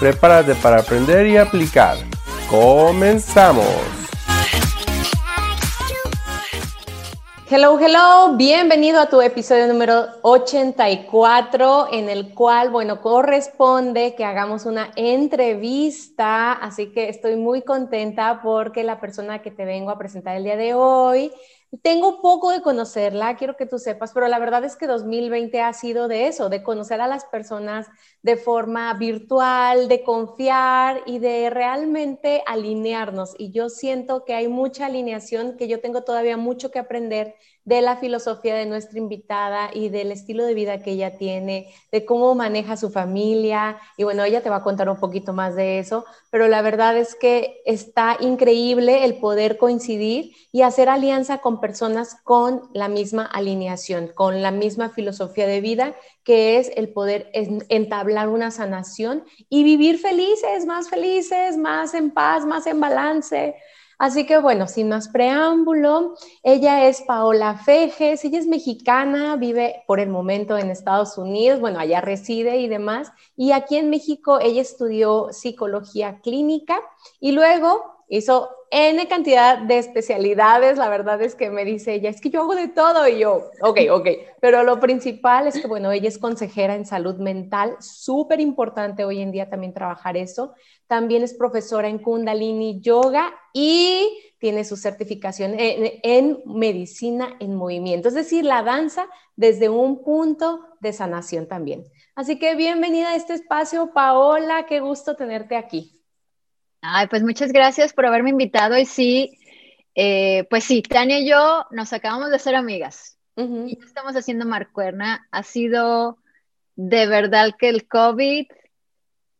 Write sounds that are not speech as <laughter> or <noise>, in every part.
Prepárate para aprender y aplicar. ¡Comenzamos! Hello, hello, bienvenido a tu episodio número 84 en el cual, bueno, corresponde que hagamos una entrevista, así que estoy muy contenta porque la persona que te vengo a presentar el día de hoy tengo poco de conocerla, quiero que tú sepas, pero la verdad es que 2020 ha sido de eso, de conocer a las personas de forma virtual, de confiar y de realmente alinearnos. Y yo siento que hay mucha alineación, que yo tengo todavía mucho que aprender de la filosofía de nuestra invitada y del estilo de vida que ella tiene, de cómo maneja su familia. Y bueno, ella te va a contar un poquito más de eso, pero la verdad es que está increíble el poder coincidir y hacer alianza con personas con la misma alineación, con la misma filosofía de vida, que es el poder entablar una sanación y vivir felices, más felices, más en paz, más en balance. Así que bueno, sin más preámbulo, ella es Paola Fejes, ella es mexicana, vive por el momento en Estados Unidos, bueno, allá reside y demás, y aquí en México ella estudió psicología clínica y luego hizo N cantidad de especialidades, la verdad es que me dice ella, es que yo hago de todo y yo, ok, ok, pero lo principal es que, bueno, ella es consejera en salud mental, súper importante hoy en día también trabajar eso, también es profesora en Kundalini Yoga y tiene su certificación en, en medicina en movimiento, es decir, la danza desde un punto de sanación también. Así que bienvenida a este espacio, Paola, qué gusto tenerte aquí. Ay, pues muchas gracias por haberme invitado y sí, eh, pues sí, Tania y yo nos acabamos de ser amigas y estamos haciendo Marcuerna. Ha sido de verdad que el COVID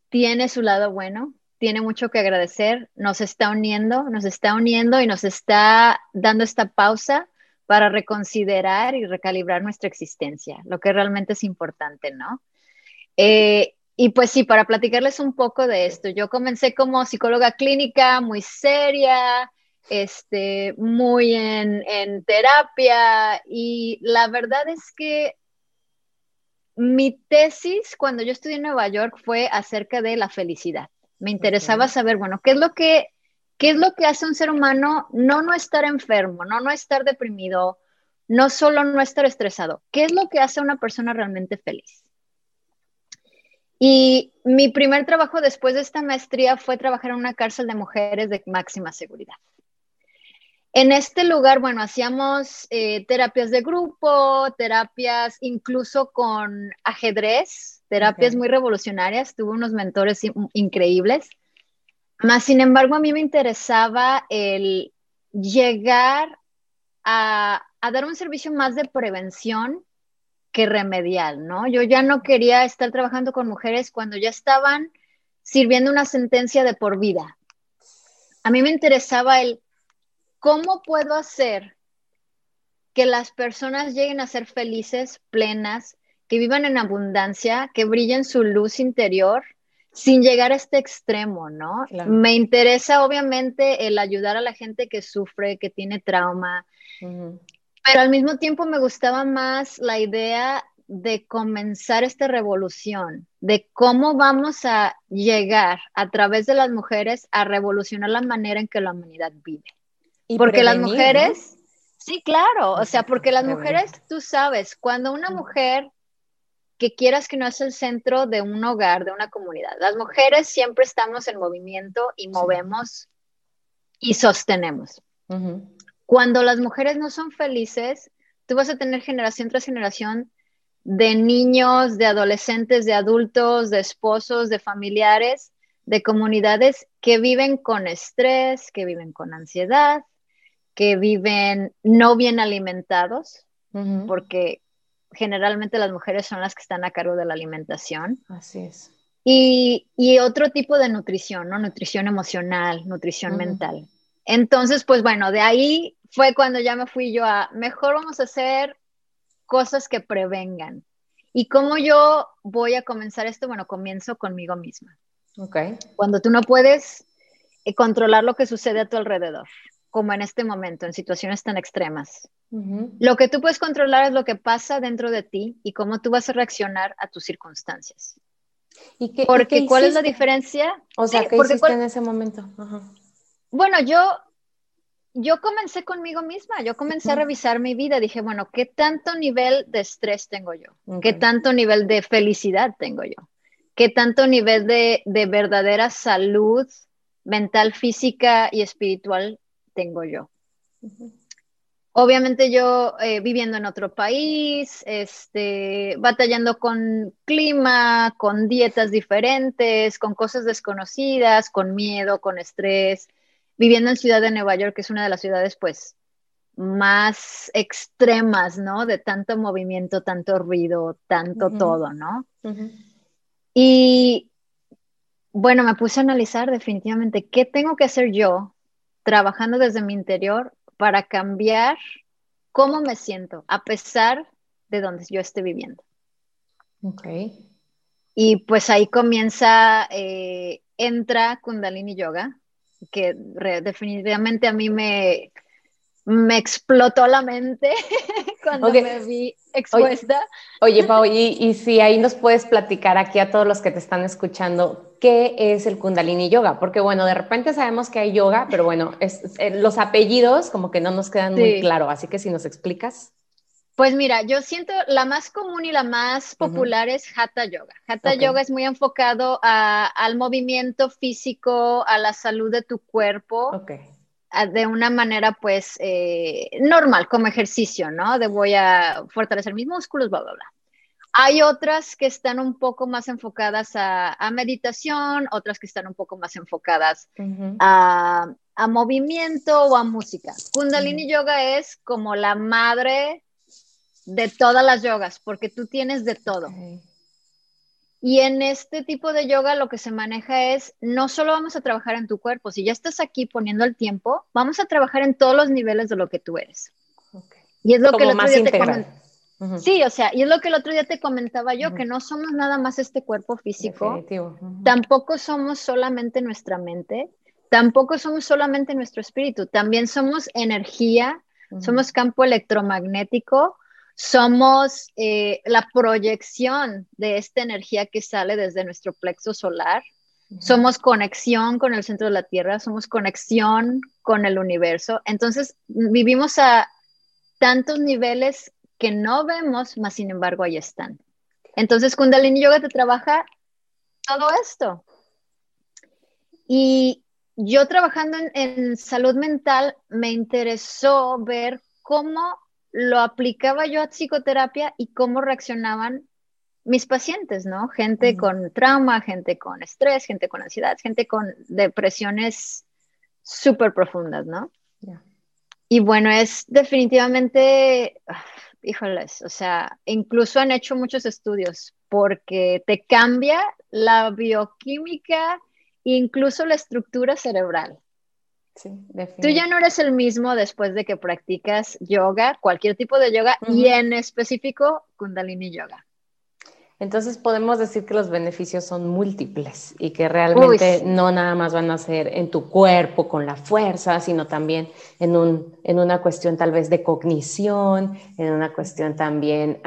tiene su lado bueno, tiene mucho que agradecer, nos está uniendo, nos está uniendo y nos está dando esta pausa para reconsiderar y recalibrar nuestra existencia, lo que realmente es importante, ¿no? Eh, y pues sí, para platicarles un poco de esto, yo comencé como psicóloga clínica, muy seria, este, muy en, en terapia y la verdad es que mi tesis cuando yo estudié en Nueva York fue acerca de la felicidad. Me interesaba saber, bueno, ¿qué es lo que qué es lo que hace un ser humano no no estar enfermo, no no estar deprimido, no solo no estar estresado? ¿Qué es lo que hace a una persona realmente feliz? Y mi primer trabajo después de esta maestría fue trabajar en una cárcel de mujeres de máxima seguridad. En este lugar, bueno, hacíamos eh, terapias de grupo, terapias incluso con ajedrez, terapias muy revolucionarias. Tuve unos mentores increíbles. Más, sin embargo, a mí me interesaba el llegar a, a dar un servicio más de prevención que remedial, ¿no? Yo ya no quería estar trabajando con mujeres cuando ya estaban sirviendo una sentencia de por vida. A mí me interesaba el cómo puedo hacer que las personas lleguen a ser felices, plenas, que vivan en abundancia, que brillen su luz interior sin llegar a este extremo, ¿no? Me interesa obviamente el ayudar a la gente que sufre, que tiene trauma, pero al mismo tiempo me gustaba más la idea de comenzar esta revolución, de cómo vamos a llegar a través de las mujeres a revolucionar la manera en que la humanidad vive. Y porque las mujeres, sí, claro, o sea, porque las mujeres, tú sabes, cuando una mujer que quieras que no es el centro de un hogar, de una comunidad, las mujeres siempre estamos en movimiento y movemos y sostenemos. Cuando las mujeres no son felices, tú vas a tener generación tras generación de niños, de adolescentes, de adultos, de esposos, de familiares, de comunidades que viven con estrés, que viven con ansiedad, que viven no bien alimentados, porque generalmente las mujeres son las que están a cargo de la alimentación. Así es. y, otro tipo de nutrición, ¿no? Nutrición emocional, nutrición mental. Entonces, pues bueno, de ahí fue cuando ya me fui yo a, mejor vamos a hacer cosas que prevengan. ¿Y cómo yo voy a comenzar esto? Bueno, comienzo conmigo misma. Ok. Cuando tú no puedes eh, controlar lo que sucede a tu alrededor, como en este momento, en situaciones tan extremas. Lo que tú puedes controlar es lo que pasa dentro de ti y cómo tú vas a reaccionar a tus circunstancias. ¿Y qué, porque ¿cuál es la diferencia? O sea, ¿qué hiciste en ese momento? Bueno, yo, yo comencé conmigo misma, yo comencé a revisar mi vida, dije, bueno, ¿qué tanto nivel de estrés tengo yo? ¿Qué tanto nivel de felicidad tengo yo? ¿Qué tanto nivel de, de verdadera salud mental, física y espiritual tengo yo? Obviamente yo eh, viviendo en otro país, este, batallando con clima, con dietas diferentes, con cosas desconocidas, con miedo, con estrés, viviendo en Ciudad de Nueva York, que es una de las ciudades pues más extremas, ¿no? De tanto movimiento, tanto ruido, tanto todo, ¿no? Y bueno, me puse a analizar definitivamente qué tengo que hacer yo trabajando desde mi interior para cambiar cómo me siento a pesar de donde yo esté viviendo. Ok. Y pues ahí comienza, eh, entra Kundalini Yoga, que definitivamente a mí me, me explotó la mente <laughs> cuando me vi expuesta. Oye, Pau, y, si ahí nos puedes platicar aquí a todos los que te están escuchando, ¿qué es el Kundalini Yoga? Porque bueno, de repente sabemos que hay yoga, pero bueno, es, eh, los apellidos como que no nos quedan muy claro, así que si nos explicas. Pues mira, yo siento la más común y la más popular es Hatha Yoga. Hatha Yoga es muy enfocado al movimiento físico, a la salud de tu cuerpo. Okay de una manera pues eh, normal, como ejercicio, ¿no? De voy a fortalecer mis músculos, bla, bla, bla. Hay otras que están un poco más enfocadas a, meditación, otras que están un poco más enfocadas a, movimiento o a música. Kundalini Yoga es como la madre de todas las yogas, porque tú tienes de todo. Y en este tipo de yoga lo que se maneja es, no solo vamos a trabajar en tu cuerpo, si ya estás aquí poniendo el tiempo, vamos a trabajar en todos los niveles de lo que tú eres. Y es lo que el otro día te comentaba. Sí, o sea, y es lo que el otro día te comentaba yo, que no somos nada más este cuerpo físico, tampoco somos solamente nuestra mente, tampoco somos solamente nuestro espíritu, también somos energía, somos campo electromagnético, somos eh, la proyección de esta energía que sale desde nuestro plexo solar. Somos conexión con el centro de la Tierra, somos conexión con el universo. Entonces, vivimos a tantos niveles que no vemos, mas sin embargo ahí están. Entonces, Kundalini Yoga te trabaja todo esto. Y yo trabajando en salud mental, me interesó ver cómo lo aplicaba yo a psicoterapia y cómo reaccionaban mis pacientes, ¿no? Gente con trauma, gente con estrés, gente con ansiedad, gente con depresiones súper profundas, ¿no? Y bueno, es definitivamente, híjoles, o sea, incluso han hecho muchos estudios porque te cambia la bioquímica e incluso la estructura cerebral. Tú ya no eres el mismo después de que practicas yoga, cualquier tipo de yoga, y en específico Kundalini Yoga. Entonces podemos decir que los beneficios son múltiples y que realmente no nada más van a ser en tu cuerpo con la fuerza, sino también en, un, en una cuestión tal vez de cognición, en una cuestión también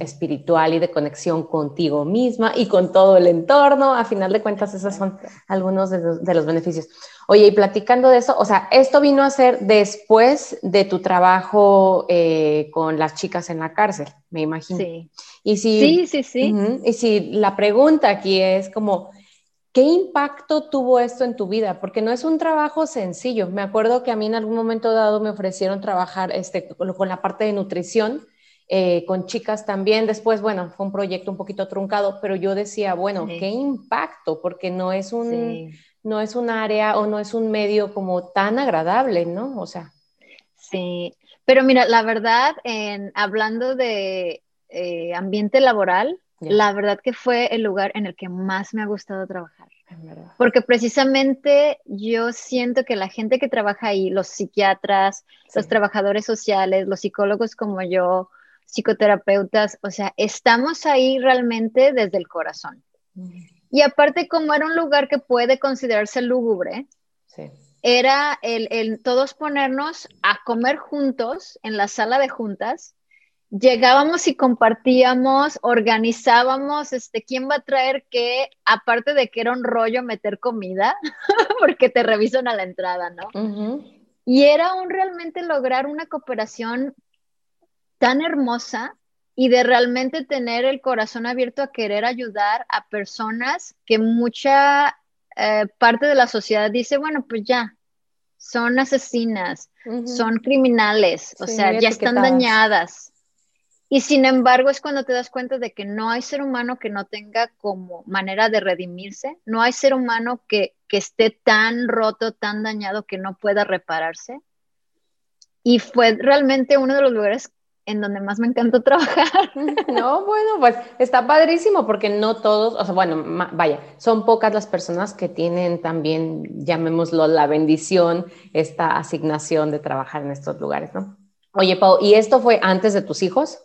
espiritual y de conexión contigo misma y con todo el entorno. A final de cuentas, esos son algunos de los, de los beneficios. Oye, y platicando de eso, o sea, esto vino a ser después de tu trabajo eh, con las chicas en la cárcel, me imagino. Sí. Y si, sí, sí, sí. y si la pregunta aquí es como, ¿qué impacto tuvo esto en tu vida? Porque no es un trabajo sencillo. Me acuerdo que a mí en algún momento dado me ofrecieron trabajar este, con la parte de nutrición. Eh, con chicas también. Después, bueno, fue un proyecto un poquito truncado, pero yo decía, bueno, qué impacto, porque no es un, no es un área o no es un medio como tan agradable, ¿no? O sea. Sí, pero mira, la verdad, en, hablando de eh, ambiente laboral, la verdad que fue el lugar en el que más me ha gustado trabajar. Porque precisamente yo siento que la gente que trabaja ahí, los psiquiatras, los trabajadores sociales, los psicólogos como yo, psicoterapeutas, o sea, estamos ahí realmente desde el corazón. Y aparte, como era un lugar que puede considerarse lúgubre, era el, el todos ponernos a comer juntos en la sala de juntas. Llegábamos y compartíamos, organizábamos, este, quién va a traer qué, aparte de que era un rollo meter comida, <laughs> porque te revisan a la entrada, ¿no? Y era un realmente lograr una cooperación tan hermosa y de realmente tener el corazón abierto a querer ayudar a personas que mucha eh, parte de la sociedad dice, bueno, pues ya, son asesinas, son criminales, o sea, ya están dañadas. Y sin embargo es cuando te das cuenta de que no hay ser humano que no tenga como manera de redimirse, no hay ser humano que, esté tan roto, tan dañado que no pueda repararse. Y fue realmente uno de los lugares en donde más me encantó <laughs> trabajar. <laughs> No, bueno, pues está padrísimo porque no todos, o sea, bueno, vaya, son pocas las personas que tienen también, llamémoslo, la bendición, esta asignación de trabajar en estos lugares, ¿no? Oye, Pau, ¿y esto fue antes de tus hijos?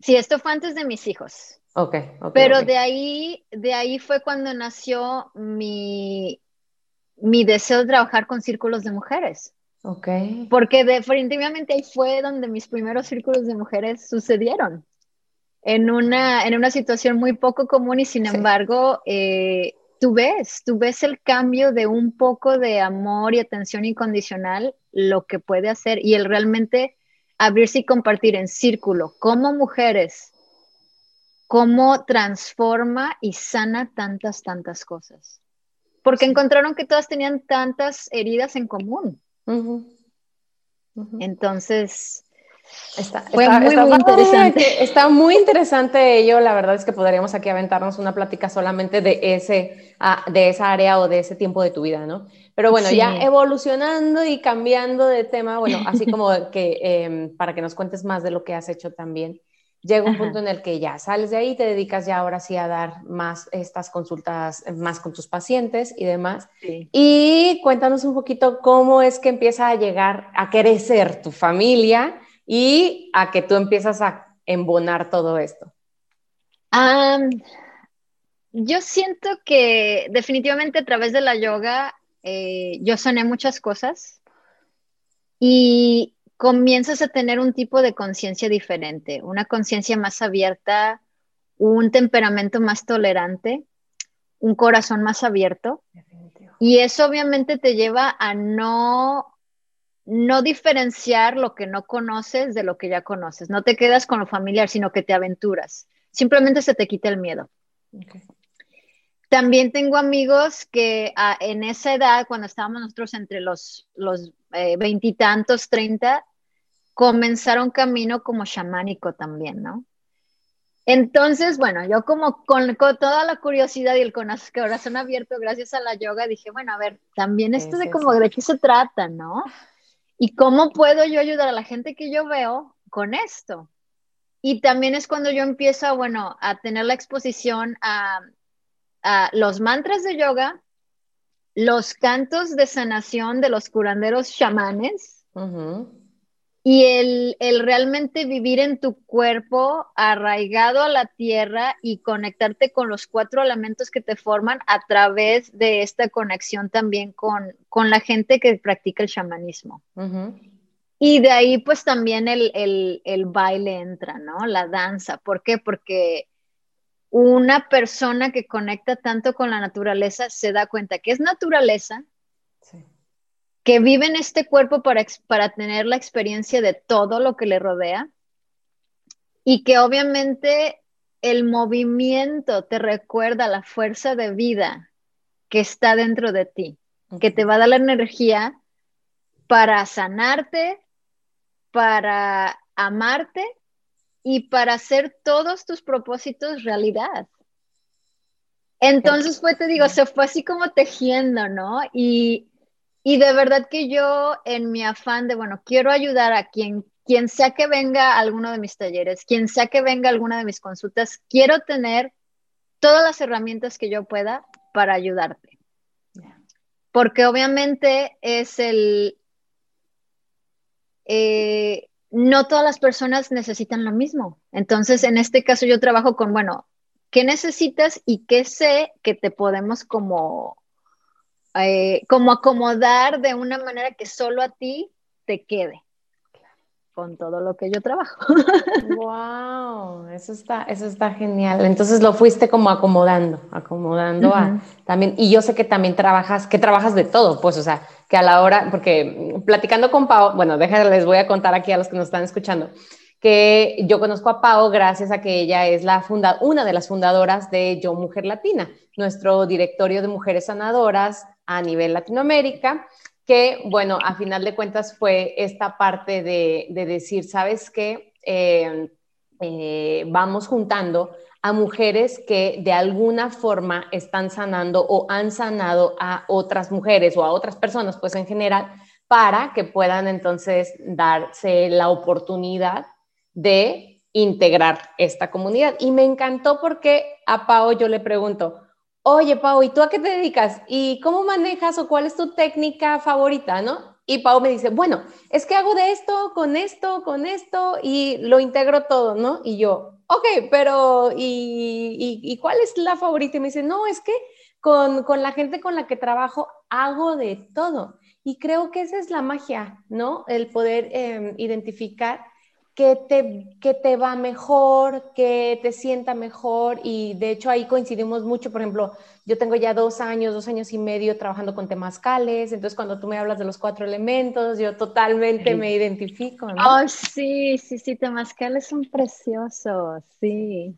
Sí, esto fue antes de mis hijos. Ok, Pero de ahí, de ahí fue cuando nació mi, mi deseo de trabajar con círculos de mujeres. Ok. Porque definitivamente ahí fue donde mis primeros círculos de mujeres sucedieron. En una, en una situación muy poco común y sin embargo, eh, tú ves, tú ves el cambio de un poco de amor y atención incondicional, lo que puede hacer y el realmente abrirse y compartir en círculo como mujeres, cómo transforma y sana tantas, tantas cosas. Porque encontraron que todas tenían tantas heridas en común. Entonces, Está, muy, muy interesante. <laughs> Está muy interesante ello. La verdad es que podríamos aquí aventarnos una plática solamente de, ese, ah, de esa área o de ese tiempo de tu vida, ¿no? Pero bueno, ya evolucionando y cambiando de tema, bueno, así <laughs> como que em, para que nos cuentes más de lo que has hecho también, llega un punto en el que ya sales de ahí, te dedicas ya ahora sí a dar más estas consultas, más con tus pacientes y demás. Y cuéntanos un poquito cómo es que empieza a llegar a crecer tu familia y a que tú empiezas a embonar todo esto. yo siento que definitivamente a través de la yoga eh, yo sané muchas cosas y comienzas a tener un tipo de conciencia diferente, una conciencia más abierta, un temperamento más tolerante, un corazón más abierto. Y eso obviamente te lleva a no, no diferenciar lo que no conoces de lo que ya conoces. No te quedas con lo familiar, sino que te aventuras. Simplemente se te quita el miedo. También tengo amigos que ah, en esa edad, cuando estábamos nosotros entre los eh, veintitantos, treinta, comenzaron camino como chamánico también, ¿no? Entonces, bueno, yo como con, toda la curiosidad y el corazón abierto gracias a la yoga, dije, bueno, a ver, también esto de como de qué se trata, ¿no? Y cómo puedo yo ayudar a la gente que yo veo con esto. Y también es cuando yo empiezo, bueno, a tener la exposición a los mantras de yoga, los cantos de sanación de los curanderos chamanes y el, el, realmente vivir en tu cuerpo arraigado a la tierra y conectarte con los cuatro elementos que te forman a través de esta conexión también con, con la gente que practica el chamanismo. Y de ahí pues también el, el, el baile entra, ¿no? La danza. ¿Por qué? Porque una persona que conecta tanto con la naturaleza se da cuenta que es naturaleza, que vive en este cuerpo para, para tener la experiencia de todo lo que le rodea y que obviamente el movimiento te recuerda la fuerza de vida que está dentro de ti, que te va a dar la energía para sanarte, para amarte y para hacer todos tus propósitos realidad. Entonces fue, te digo, se fue así como tejiendo, ¿no? Y, y de verdad que yo en mi afán de, bueno, quiero ayudar a quien quien sea que venga a alguno de mis talleres, quien sea que venga a alguna de mis consultas, quiero tener todas las herramientas que yo pueda para ayudarte. Porque obviamente es el... Eh, no todas las personas necesitan lo mismo. Entonces, en este caso yo trabajo con, bueno, ¿qué necesitas y qué sé que te podemos como, eh, como acomodar de una manera que solo a ti te quede? con todo lo que yo trabajo. <laughs> Wow, eso está, eso está genial. Entonces lo fuiste como acomodando, acomodando a también. Y yo sé que también trabajas, que trabajas de todo, pues, o sea, que a la hora, porque platicando con Pau, bueno, déjenme, les voy a contar aquí a los que nos están escuchando, que yo conozco a Pau gracias a que ella es la funda, una de las fundadoras de Yo Mujer Latina, nuestro directorio de mujeres sanadoras a nivel Latinoamérica que, bueno, a final de cuentas fue esta parte de, decir, ¿sabes qué? Eh, eh, vamos juntando a mujeres que de alguna forma están sanando o han sanado a otras mujeres o a otras personas, pues en general, para que puedan entonces darse la oportunidad de integrar esta comunidad. Y me encantó porque a Pao yo le pregunto, oye, Pau, ¿y tú a qué te dedicas? ¿Y cómo manejas o cuál es tu técnica favorita, no? Y Pau me dice, bueno, es que hago de esto, con esto, con esto, y lo integro todo, ¿no? Y yo, ok, pero ¿y, cuál es la favorita? Y me dice, no, es que con, la gente con la que trabajo hago de todo. Y creo que esa es la magia, ¿no? El poder em, identificar que te, que te va mejor, que te sienta mejor y de hecho ahí coincidimos mucho, por ejemplo, yo tengo ya dos años, dos años y medio trabajando con temazcales, entonces cuando tú me hablas de los cuatro elementos, yo totalmente me identifico. ¿no? Oh, sí, sí, sí, temazcales son preciosos, sí.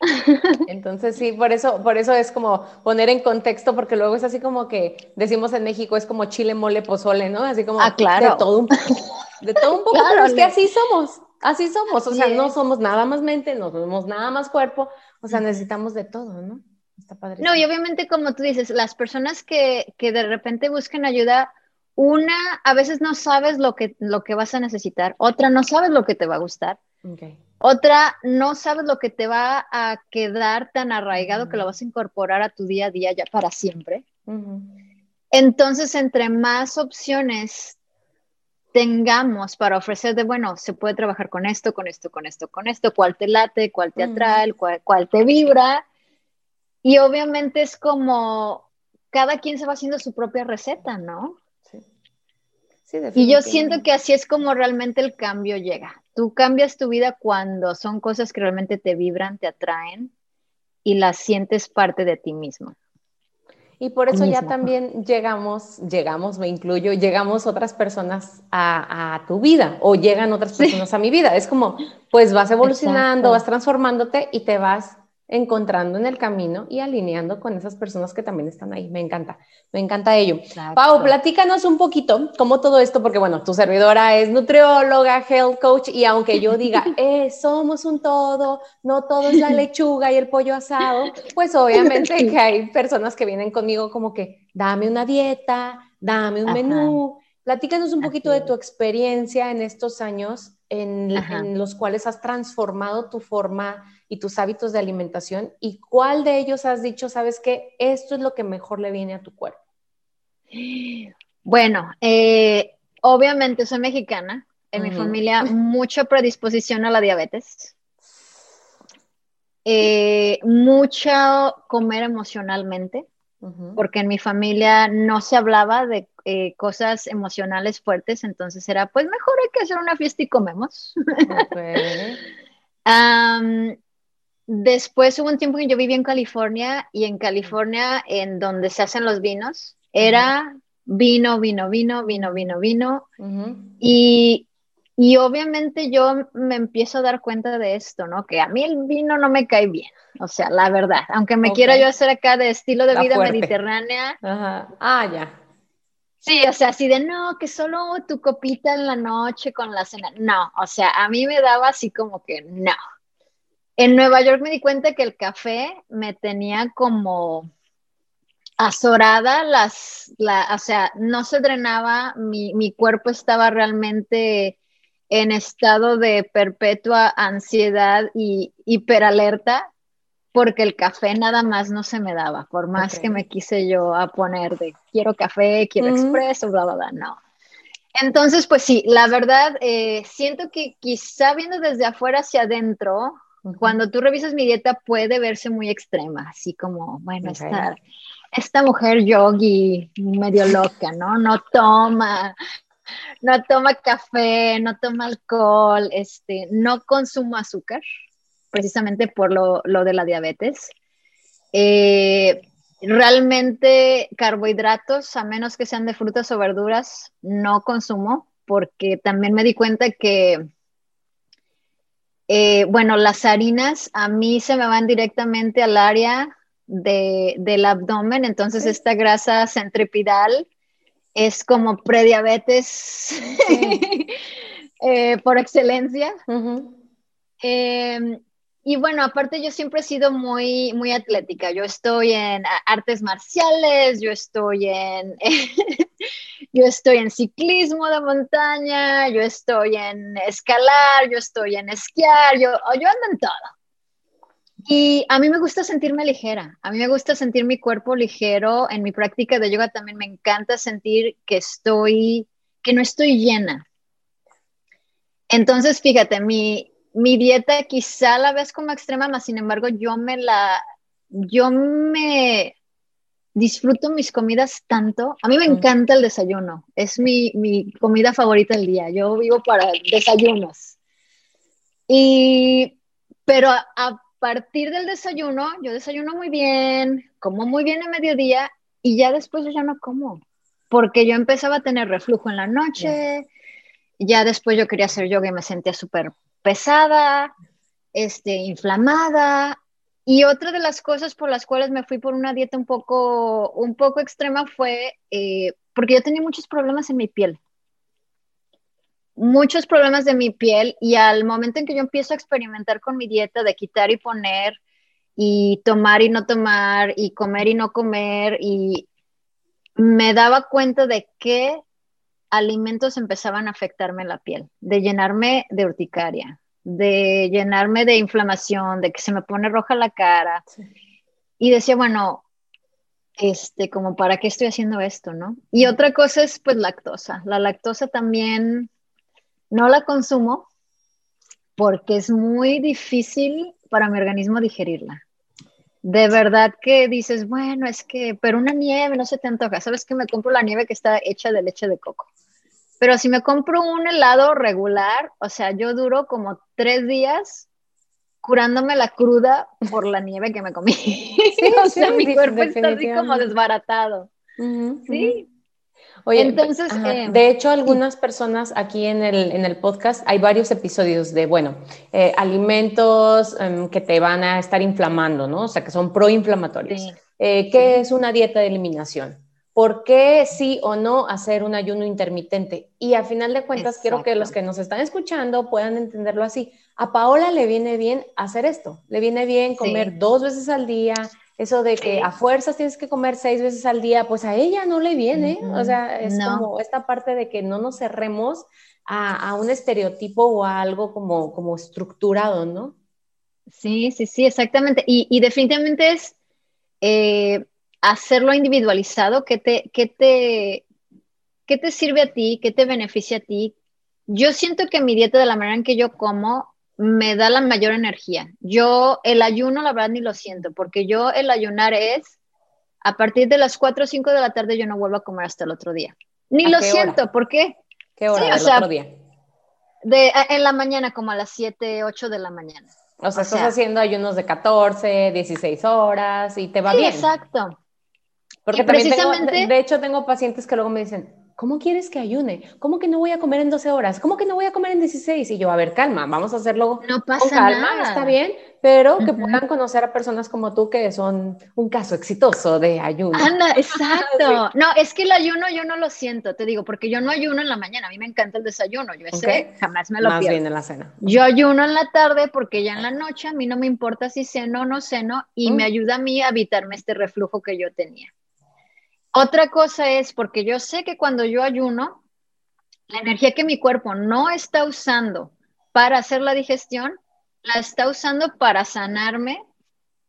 <laughs> Entonces sí, por eso, por eso es como poner en contexto, porque luego es así como que decimos en México, es como chile, mole, pozole, ¿no? Así como ah, claro. de todo un poco, de todo un poco, pero es que así somos. Así somos, o sea, no somos nada más mente, no somos nada más cuerpo, o sea, necesitamos de todo, ¿no? Está padre. No, y obviamente como tú dices, las personas que, que de repente buscan ayuda, una, a veces no sabes lo que, lo que vas a necesitar, otra, no sabes lo que te va a gustar. Otra, no sabes lo que te va a quedar tan arraigado que lo vas a incorporar a tu día a día ya para siempre. Entonces, entre más opciones tengamos para ofrecer de, bueno, se puede trabajar con esto, con esto, con esto, con esto, cuál te late, cuál te atrae, cuál, te vibra. Y obviamente es como cada quien se va haciendo su propia receta, ¿no? Sí. sí y yo siento que así es como realmente el cambio llega. Tú cambias tu vida cuando son cosas que realmente te vibran, te atraen y las sientes parte de ti mismo. Y por eso ya también llegamos, llegamos, me incluyo, llegamos otras personas a, tu vida o llegan otras personas a mi vida. Es como, pues vas evolucionando, vas transformándote y te vas encontrando en el camino y alineando con esas personas que también están ahí. Me encanta, me encanta ello. Pau, platícanos un poquito cómo todo esto, porque bueno, tu servidora es nutrióloga, health coach, y aunque yo diga, <laughs> eh, somos un todo, no todo es la lechuga y el pollo asado, pues obviamente que hay personas que vienen conmigo como que, dame una dieta, dame un menú. Platícanos un poquito de tu experiencia en estos años en, en los cuales has transformado tu forma y tus hábitos de alimentación y cuál de ellos has dicho, sabes que esto es lo que mejor le viene a tu cuerpo. Bueno, eh, obviamente soy mexicana, en mi familia <laughs> mucha predisposición a la diabetes, eh, mucho comer emocionalmente, porque en mi familia no se hablaba de eh, cosas emocionales fuertes, entonces era, pues mejor hay que hacer una fiesta y comemos. <laughs> Después hubo un tiempo que yo viví en California y en California, en donde se hacen los vinos, era vino, vino, vino, vino, vino, vino. y, y, obviamente yo me empiezo a dar cuenta de esto, ¿no? Que a mí el vino no me cae bien, o sea, la verdad, aunque me quiera yo hacer acá de estilo de vida mediterránea. Ah, ya. Sí, o sea, así de no, que solo tu copita en la noche con la cena. No, o sea, a mí me daba así como que no. En Nueva York me di cuenta que el café me tenía como azorada, las, la, o sea, no se drenaba, mi, cuerpo estaba realmente en estado de perpetua ansiedad y hiperalerta porque el café nada más no se me daba, por más que me quise yo a poner de quiero café, quiero expreso, bla, bla, bla, no. Entonces, pues sí, la verdad, eh, siento que quizá viendo desde afuera hacia adentro, cuando tú revisas mi dieta puede verse muy extrema, así como, bueno, esta, esta mujer yogi medio loca, ¿no? No toma, no toma café, no toma alcohol, este, no consumo azúcar, precisamente por lo, de la diabetes. Eh, realmente carbohidratos, a menos que sean de frutas o verduras, no consumo porque también me di cuenta que, eh, bueno, las harinas a mí se me van directamente al área del abdomen, entonces esta grasa centripidal es como prediabetes <laughs> eh, por excelencia. Y bueno, aparte yo siempre he sido muy, muy atlética. Yo estoy en artes marciales, yo estoy en, <laughs> yo estoy en ciclismo de montaña, yo estoy en escalar, yo estoy en esquiar, yo, yo ando en todo. Y a mí me gusta sentirme ligera, a mí me gusta sentir mi cuerpo ligero. En mi práctica de yoga también me encanta sentir que estoy, que no estoy llena. Entonces, fíjate, mi, mi dieta quizá la ves como extrema, más sin embargo yo me la, yo me disfruto mis comidas tanto. A mí me encanta el desayuno, es mi, mi comida favorita del día. Yo vivo para desayunos. Y, pero a, a, partir del desayuno, yo desayuno muy bien, como muy bien a mediodía y ya después yo ya no como, porque yo empezaba a tener reflujo en la noche. Ya después yo quería hacer yoga y me sentía súper pesada, este, inflamada. Y otra de las cosas por las cuales me fui por una dieta un poco, un poco extrema fue eh, porque yo tenía muchos problemas en mi piel. Muchos problemas de mi piel y al momento en que yo empiezo a experimentar con mi dieta de quitar y poner y tomar y no tomar y comer y no comer y me daba cuenta de que alimentos empezaban a afectarme la piel, de llenarme de urticaria, de llenarme de inflamación, de que se me pone roja la cara. Y decía, bueno, este, como para qué estoy haciendo esto, ¿no? Y otra cosa es pues lactosa. La lactosa también no la consumo porque es muy difícil para mi organismo digerirla. De verdad que dices, bueno, es que, pero una nieve no se te antoja. ¿Sabes que me compro la nieve que está hecha de leche de coco? Pero si me compro un helado regular, o sea, yo duro como tres días curándome la cruda por la nieve que me comí. <laughs> o sea, mi cuerpo está así como desbaratado. sí. Oye, entonces, eh, de hecho, algunas personas aquí en el, en el, podcast hay varios episodios de, bueno, eh, alimentos em, que te van a estar inflamando, ¿no? O sea, que son proinflamatorios. Eh, ¿Qué es una dieta de eliminación? ¿Por qué sí o no hacer un ayuno intermitente? Y a final de cuentas, quiero que los que nos están escuchando puedan entenderlo así. A Paola le viene bien hacer esto, le viene bien comer dos veces al día, eso de que a fuerzas tienes que comer seis veces al día, pues a ella no le viene. O sea, es como esta parte de que no nos cerremos a, un estereotipo o a algo como, como estructurado, ¿no? Sí, sí, sí, exactamente. Y, definitivamente es... Eh, hacerlo individualizado, ¿qué te, qué te, qué te sirve a ti? ¿Qué te beneficia a ti? Yo siento que mi dieta, de la manera en que yo como, me da la mayor energía. Yo el ayuno, la verdad, ni lo siento, porque yo el ayunar es a partir de las 4 o 5 de la tarde yo no vuelvo a comer hasta el otro día. Ni lo siento, ¿por qué? ¿Qué hora del otro día? De, en la mañana, como a las 7, 8 de la mañana. O sea, estás haciendo ayunos de 14, 16 horas y te va bien. Exacto. Porque también tengo, de hecho, tengo pacientes que luego me dicen, ¿cómo quieres que ayune? ¿Cómo que no voy a comer en 12 horas? ¿Cómo que no voy a comer en 16? Y yo, a ver, calma, vamos a hacerlo no pasa con calma, nada. está bien, pero que puedan conocer a personas como tú que son un caso exitoso de ayuno. Anda, <laughs> exacto. No, es que el ayuno yo no lo siento, te digo, porque yo no ayuno en la mañana, a mí me encanta el desayuno, yo ese jamás me lo Más pierdo. bien en la cena. Yo ayuno en la tarde porque ya en la noche a mí no me importa si ceno o no ceno y me mm. ayuda a mí a evitarme este reflujo que yo tenía. Otra cosa es porque yo sé que cuando yo ayuno, la energía que mi cuerpo no está usando para hacer la digestión, la está usando para sanarme,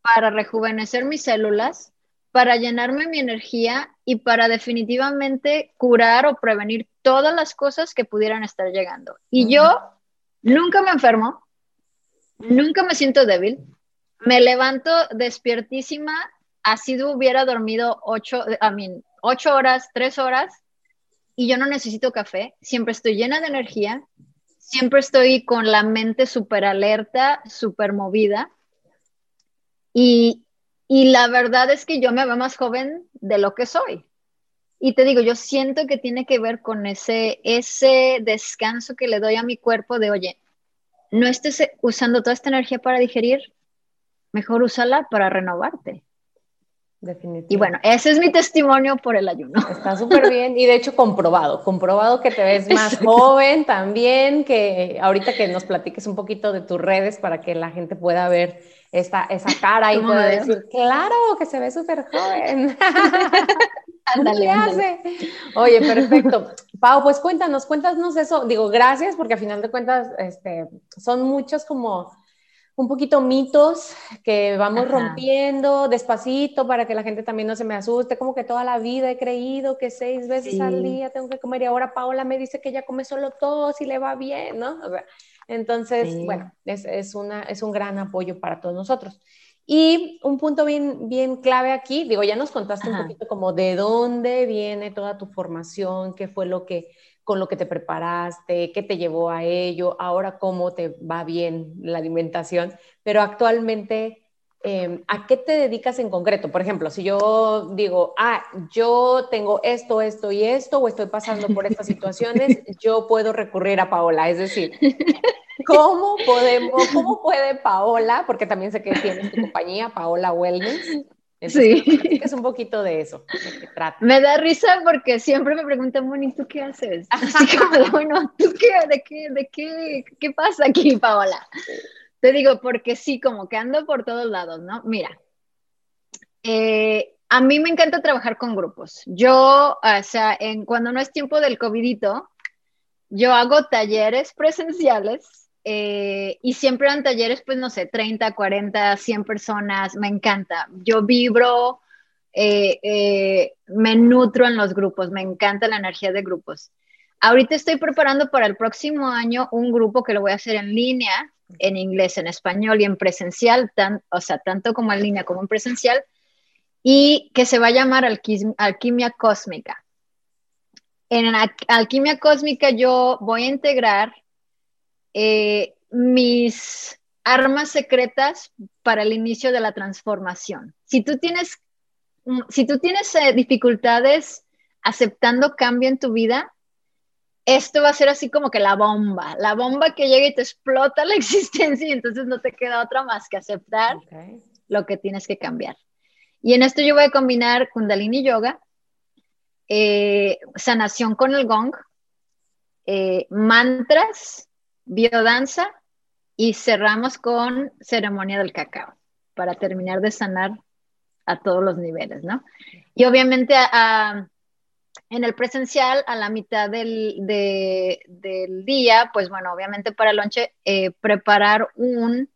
para rejuvenecer mis células, para llenarme mi energía y para definitivamente curar o prevenir todas las cosas que pudieran estar llegando. Y yo nunca me enfermo, nunca me siento débil, me levanto despiertísima, así hubiera dormido ocho, a mí, ocho horas, tres horas, y yo no necesito café, siempre estoy llena de energía, siempre estoy con la mente súper alerta, súper movida. Y, y la verdad es que yo me veo más joven de lo que soy. Y te digo, yo siento que tiene que ver con ese, ese descanso que le doy a mi cuerpo de, oye, no estés usando toda esta energía para digerir, mejor úsala para renovarte. Definitivamente. Y bueno, ese es mi testimonio por el ayuno. Está súper bien y de hecho comprobado, comprobado que te ves más joven también, que ahorita que nos platiques un poquito de tus redes para que la gente pueda ver esta, esa cara y pueda decir, claro, que se ve súper joven. <laughs> Ándale, hace? Oye, perfecto. Pau, pues cuéntanos, cuéntanos eso. Digo, gracias porque a final de cuentas este, son muchos como un poquito mitos que vamos rompiendo despacito para que la gente también no se me asuste, como que toda la vida he creído que seis veces al día tengo que comer y ahora Paola me dice que ella come solo dos y le va bien, ¿no? entonces, bueno, es, es, una, es un gran apoyo para todos nosotros. Y un punto bien, bien clave aquí, digo, ya nos contaste un poquito como de dónde viene toda tu formación, qué fue lo que con lo que te preparaste, qué te llevó a ello, ahora cómo te va bien la alimentación, pero actualmente, em, ¿a qué te dedicas en concreto? Por ejemplo, si yo digo, ah, yo tengo esto, esto y esto, o estoy pasando por estas <laughs> situaciones, yo puedo recurrir a Paola, es decir, ¿cómo podemos, cómo puede Paola, porque también sé que tienes tu compañía, Paola Wellness, sí. Es un poquito de eso. Me da risa porque siempre me preguntan, Moni, ¿tú qué haces? Así como, <laughs> bueno, ¿tú qué? ¿De qué? ¿De qué? ¿Qué pasa aquí, Paola? Te digo, porque sí, como que ando por todos lados, ¿no? Mira, eh, a mí me encanta trabajar con grupos. Yo, o sea, en, cuando no es tiempo del COVIDito, yo hago talleres presenciales eh, y siempre eran talleres, pues no sé, 30, 40, 100 personas, me encanta. Yo vibro, eh, eh, me nutro en los grupos, me encanta la energía de grupos. Ahorita estoy preparando para el próximo año un grupo que lo voy a hacer en línea, en inglés, en español y en presencial, tan, o sea, tanto como en línea como en presencial, y que se va a llamar Alquimia Cósmica. En Alquimia Cósmica yo voy a integrar eh, mis armas secretas para el inicio de la transformación. Si tú tienes, mm, si tú tienes eh, dificultades aceptando cambio en tu vida, esto va a ser así como que la bomba, la bomba que llega y te explota la <laughs> existencia y entonces no te queda otra más que aceptar lo que tienes que cambiar. Y en esto yo voy a combinar kundalini yoga, eh, sanación con el gong, mantras, biodanza y cerramos con ceremonia del cacao para terminar de sanar a todos los niveles, ¿no? Y obviamente en el presencial, a la mitad del, día, pues bueno, obviamente para el lonche, eh, preparar un,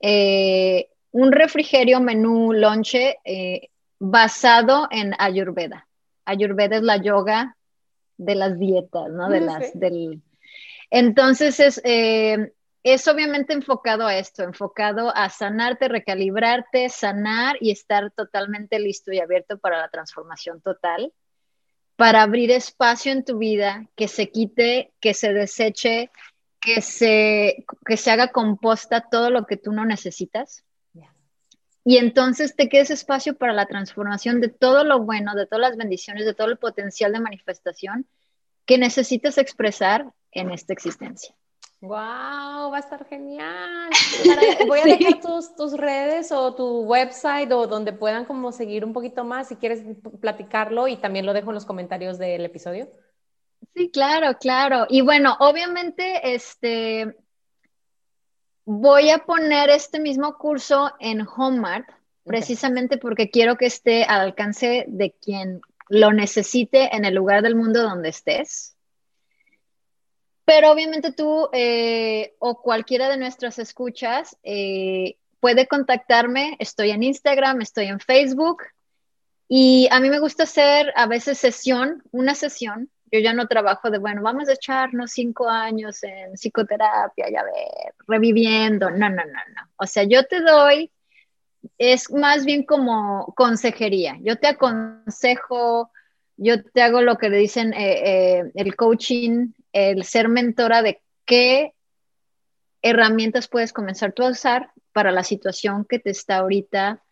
eh, un refrigerio menú lonche eh, basado en Ayurveda. Ayurveda es la yoga de las dietas, ¿no? De las, del, entonces es, eh, es obviamente enfocado a esto, enfocado a sanarte, recalibrarte, sanar y estar totalmente listo y abierto para la transformación total, para abrir espacio en tu vida, que se quite, que se deseche, que se, que se haga composta todo lo que tú no necesitas. Y entonces te quedes espacio para la transformación de todo lo bueno, de todas las bendiciones, de todo el potencial de manifestación que necesitas expresar en esta existencia. ¡Wow! Va a estar genial. <laughs> voy a dejar tus, tus, redes o tu website o donde puedan como seguir un poquito más si quieres platicarlo y también lo dejo en los comentarios del episodio. Sí, claro, claro. Y bueno, obviamente, este, voy a poner este mismo curso en Homart, precisamente porque quiero que esté al alcance de quien lo necesite en el lugar del mundo donde estés. Pero obviamente tú eh, o cualquiera de nuestras escuchas eh, puede contactarme. Estoy en Instagram, estoy en Facebook. Y a mí me gusta hacer a veces sesión, una sesión. Yo ya no trabajo de, bueno, vamos a echarnos cinco años en psicoterapia, ya ver, reviviendo. No, no, no, no. O sea, yo te doy, es más bien como consejería. Yo te aconsejo, yo te hago lo que le dicen eh, eh, el coaching, el ser mentora de qué herramientas puedes comenzar tú a usar para la situación que te está ahorita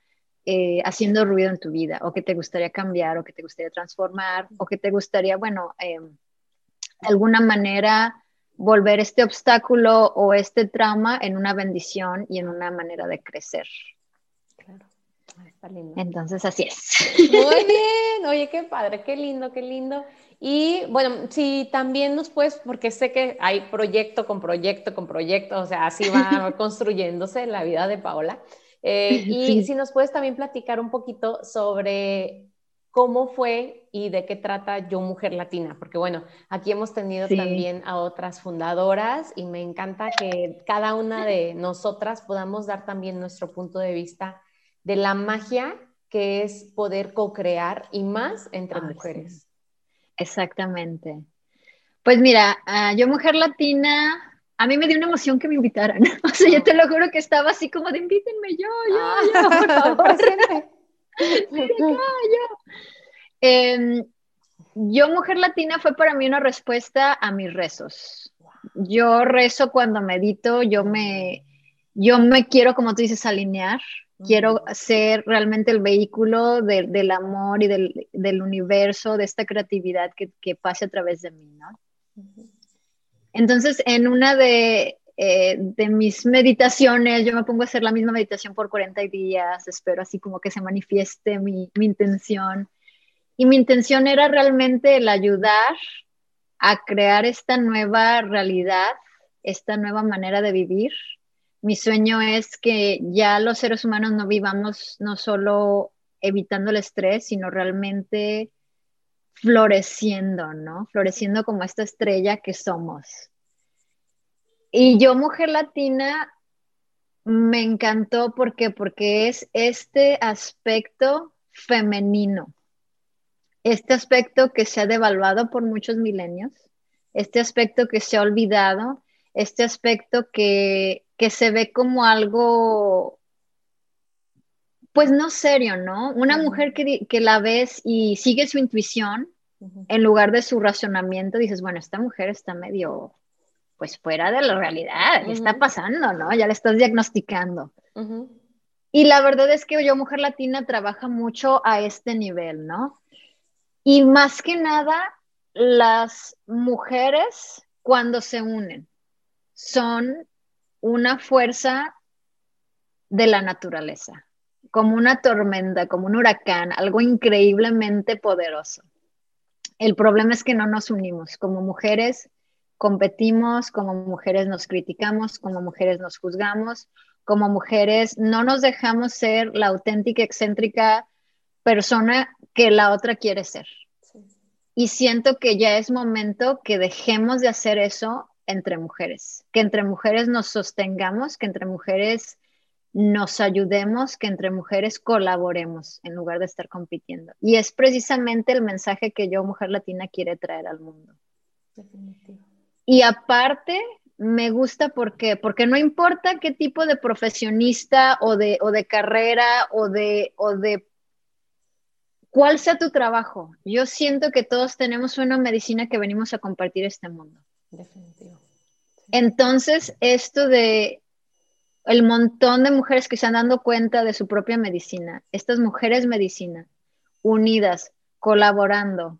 eh, haciendo ruido en tu vida o que te gustaría cambiar o que te gustaría transformar o que te gustaría, bueno, de alguna manera volver este obstáculo o este trauma en una bendición y en una manera de crecer. Entonces, así es. Muy <laughs> bien, oye, qué padre, qué lindo, qué lindo. Y bueno, si también nos puedes, porque sé que hay proyecto con proyecto con proyecto, o sea, así va <laughs> construyéndose la vida de Paola. Eh, y si nos puedes también platicar un poquito sobre cómo fue y de qué trata Yo Mujer Latina, porque bueno, aquí hemos tenido también a otras fundadoras y me encanta que cada una de nosotras podamos dar también nuestro punto de vista de la magia que es poder co-crear y más entre mujeres. Exactamente. Pues mira, yo mujer latina, a mí me dio una emoción que me invitaran. <laughs> O sea, yo te lo juro que estaba así como de invítenme yo, yo, ah, yo, <laughs> por favor. <laughs> Em, yo, mujer latina, fue para mí una respuesta a mis rezos. Yo rezo cuando medito, yo me, yo me quiero, como tú dices, alinear quiero ser realmente el vehículo del amor y del, universo, de esta creatividad que, pase a través de mí, ¿no? Entonces, en una de, eh, de, mis meditaciones, yo me pongo a hacer la misma meditación por 40 días, espero así como que se manifieste mi, mi intención. Y mi intención era realmente el ayudar a crear esta nueva realidad, esta nueva manera de vivir, mi sueño es que ya los seres humanos no vivamos no solo evitando el estrés, sino realmente floreciendo, ¿no? Floreciendo como esta estrella que somos. Y yo, mujer latina, me encantó porque porque es este aspecto femenino, este aspecto que se ha devaluado por muchos milenios, este aspecto que se ha olvidado, este aspecto que que se ve como algo, pues no serio, ¿no? Una mujer que, la ves y sigue su intuición en lugar de su razonamiento, dices, bueno, esta mujer está medio, pues fuera de la realidad, ¿qué está pasando, no? Ya le estás diagnosticando. Y la verdad es que yo, mujer latina, trabaja mucho a este nivel, ¿no? Y más que nada, las mujeres cuando se unen son una fuerza de la naturaleza, como una tormenta, como un huracán, algo increíblemente poderoso. El problema es que no nos unimos. Como mujeres competimos, como mujeres nos criticamos, como mujeres nos juzgamos, como mujeres no nos dejamos ser la auténtica, excéntrica persona que la otra quiere ser. Y siento que ya es momento que dejemos de hacer eso entre mujeres, que entre mujeres nos sostengamos, que entre mujeres nos ayudemos, que entre mujeres colaboremos en lugar de estar compitiendo. Y es precisamente el mensaje que yo, mujer latina, quiere traer al mundo. Y aparte, me gusta porque, porque no importa qué tipo de profesionista o de, o de carrera o de, o de cuál sea tu trabajo, yo siento que todos tenemos una medicina que venimos a compartir este mundo. Definitivo. Entonces, esto de el montón de mujeres que se han dado cuenta de su propia medicina, estas mujeres medicina, unidas, colaborando,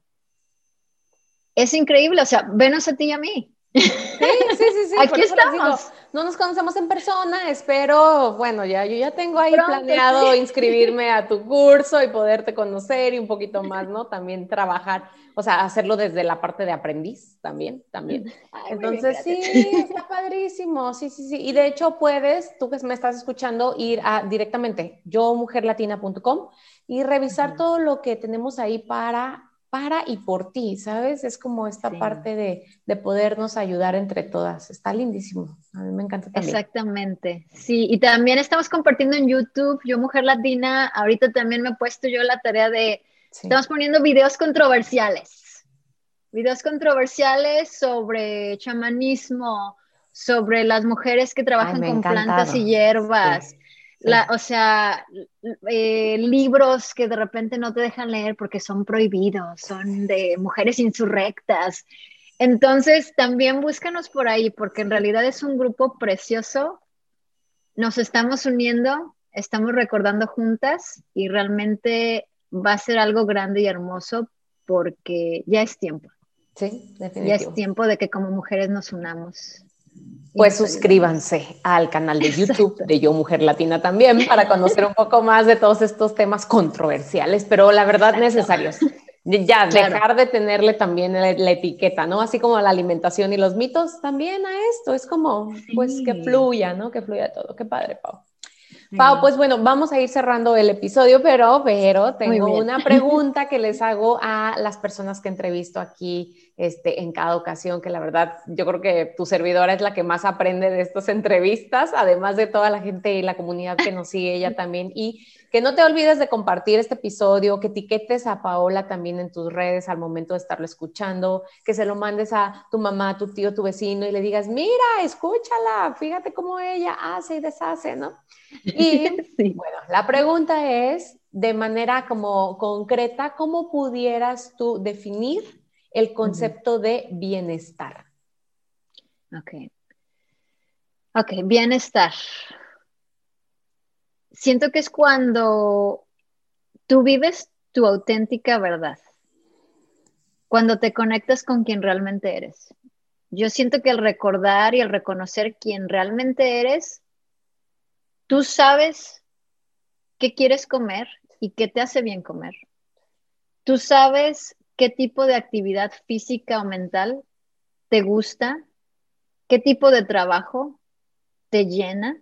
es increíble, o sea, venos a ti y a mí. Sí, sí, sí, sí. <laughs> Aquí estamos. No nos conocemos en persona, espero, bueno, ya yo ya tengo ahí planeado inscribirme a tu curso y poderte conocer y un poquito más, ¿no? También trabajar, o sea, hacerlo desde la parte de aprendiz también, también. Entonces, sí, está padrísimo, sí, sí, sí. Y de hecho puedes, tú que me estás escuchando, ir a directamente yo mujerlatina.com y revisar todo lo que tenemos ahí para para y por ti, ¿sabes? Es como esta parte de, de, podernos ayudar entre todas. Está lindísimo. A mí me encanta también. Exactamente. Sí, y también estamos compartiendo en YouTube, Yo Mujer Latina, ahorita también me he puesto yo la tarea de, estamos poniendo videos controversiales. Videos controversiales sobre chamanismo, sobre las mujeres que trabajan con plantas y hierbas. La, o sea, eh, libros que de repente no te dejan leer porque son prohibidos, son de mujeres insurrectas. Entonces, también búscanos por ahí, porque en realidad es un grupo precioso. Nos estamos uniendo, estamos recordando juntas y realmente va a ser algo grande y hermoso porque ya es tiempo. Sí, definitivamente. Ya es tiempo de que como mujeres nos unamos. Pues suscríbanse al canal de YouTube de Yo Mujer Latina también para conocer un poco más de todos estos temas controversiales, pero la verdad necesarios. Ya, dejar de tenerle también la, etiqueta, ¿no? Así como la alimentación y los mitos, también a esto. Es como, pues, que fluya, ¿no? Que fluya todo. Qué padre, Pau. Pau, pues bueno, vamos a ir cerrando el episodio, pero, pero tengo una pregunta que les hago a las personas que entrevisto aquí este, en cada ocasión, que la verdad yo creo que tu servidora es la que más aprende de estas <laughs> entrevistas, además de toda la gente y la comunidad que nos sigue ella también. Y que no te olvides de compartir este episodio, que etiquetes a Paola también en tus redes al momento de estarlo escuchando, que se lo mandes a tu mamá, tu tío, tu vecino y le digas, mira, escúchala, fíjate cómo ella hace y deshace, ¿no? Y <laughs> bueno, la pregunta es, de manera como concreta, ¿cómo pudieras tú definir el concepto de bienestar? Ok. Ok, bienestar. Siento que es cuando tú vives tu auténtica verdad, cuando te conectas con quien realmente eres. Yo siento que el recordar y el reconocer quién realmente eres Tú sabes qué quieres comer y qué te hace bien comer. Tú sabes qué tipo de actividad física o mental te gusta, qué tipo de trabajo te llena,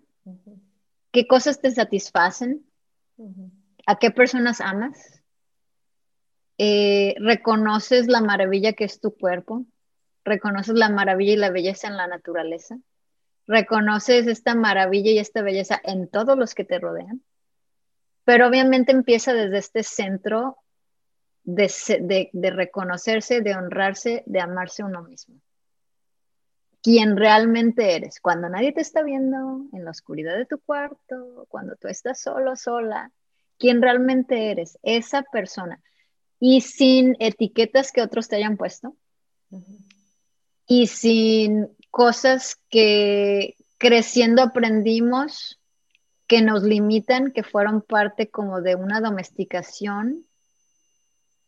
qué cosas te satisfacen, a qué personas amas. Eh, reconoces la maravilla que es tu cuerpo, reconoces la maravilla y la belleza en la naturaleza reconoces esta maravilla y esta belleza en todos los que te rodean, pero obviamente empieza desde este centro de, reconocerse, de honrarse, de amarse uno mismo. Quien realmente eres, cuando nadie te está viendo, en la oscuridad de tu cuarto, cuando tú estás solo, sola, quien realmente eres, esa persona, y sin etiquetas que otros te hayan puesto, y sin cosas que creciendo aprendimos que nos limitan, que fueron parte como de una domesticación,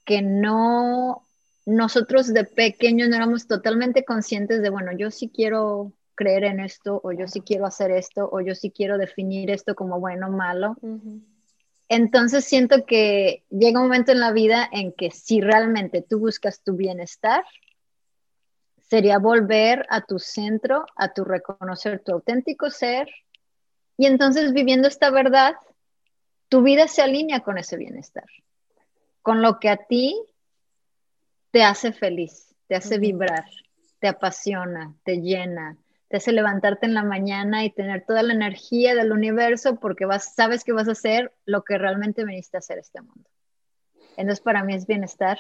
que no, nosotros de pequeños no éramos totalmente conscientes de, bueno, yo sí quiero creer en esto, o yo sí quiero hacer esto, o yo sí quiero definir esto como bueno o malo. Entonces siento que llega un momento en la vida en que si realmente tú buscas tu bienestar, sería volver a tu centro, a tu reconocer tu auténtico ser y entonces viviendo esta verdad, tu vida se alinea con ese bienestar, con lo que a ti te hace feliz, te hace vibrar, te apasiona, te llena, te hace levantarte en la mañana y tener toda la energía del universo porque vas, sabes que vas a hacer lo que realmente viniste a hacer este mundo. Entonces para mí es bienestar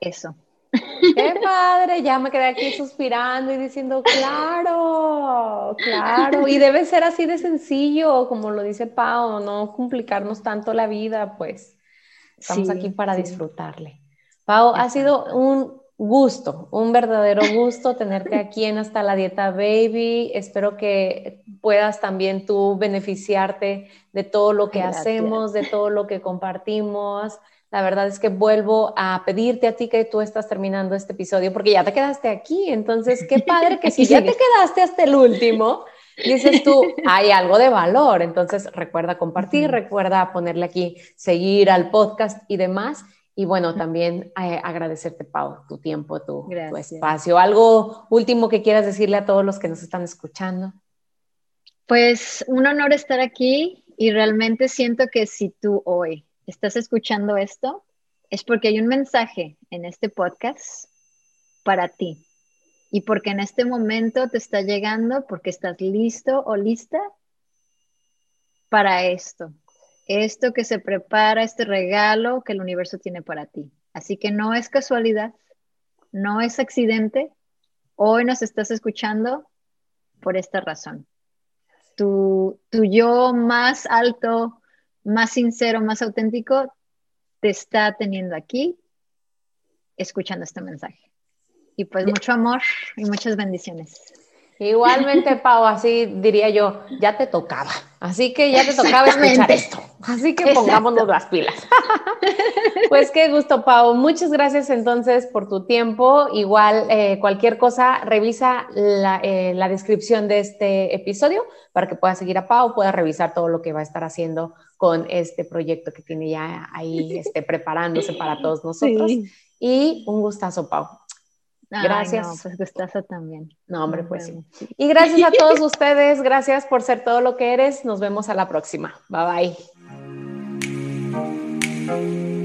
eso. Qué padre, ya me quedé aquí suspirando y diciendo, claro, claro, y debe ser así de sencillo, como lo dice Pau, no complicarnos tanto la vida, pues estamos aquí para disfrutarle. Pau, ha sido un gusto, un verdadero gusto tenerte <laughs> aquí en Hasta la Dieta Baby. Espero que puedas también tú beneficiarte de todo lo que hacemos, de todo lo que compartimos. La verdad es que vuelvo a pedirte a ti que tú estás terminando este episodio porque ya te quedaste aquí. Entonces, qué padre que <laughs> si ya te <laughs> quedaste hasta el último, dices tú, <laughs> hay algo de valor. Entonces, recuerda compartir, recuerda ponerle aquí, seguir al podcast y demás. Y bueno, también eh, agradecerte, Pau, tu tiempo, tu, tu, espacio. ¿Algo último que quieras decirle a todos los que nos están escuchando? Pues un honor estar aquí y realmente siento que si tú hoy estás escuchando esto, es porque hay un mensaje en este podcast para ti y porque en este momento te está llegando porque estás listo o lista para esto. Esto que se prepara, este regalo que el universo tiene para ti. Así que no es casualidad, no es accidente. Hoy nos estás escuchando por esta razón. Tu, tu yo más alto, más sincero, más auténtico, te está teniendo aquí escuchando este mensaje. Y pues mucho amor y muchas bendiciones. Igualmente, <laughs> Pau, así diría yo, ya te tocaba. Así que ya te tocaba escuchar esto. Así que pongámonos las pilas. <laughs> pues qué gusto, Pau. Muchas gracias entonces por tu tiempo. Igual, eh, cualquier cosa, revisa la, eh, la, descripción de este episodio para que puedas seguir a Pau, puedas revisar todo lo que va a estar haciendo con este proyecto que tiene ya ahí este, preparándose para todos nosotros. Y un gustazo, Pau. Gracias. no, pues gustazo también. No, hombre, pues sí. Y gracias a todos ustedes, gracias por ser todo lo que eres. Nos vemos a la próxima. Bye bye.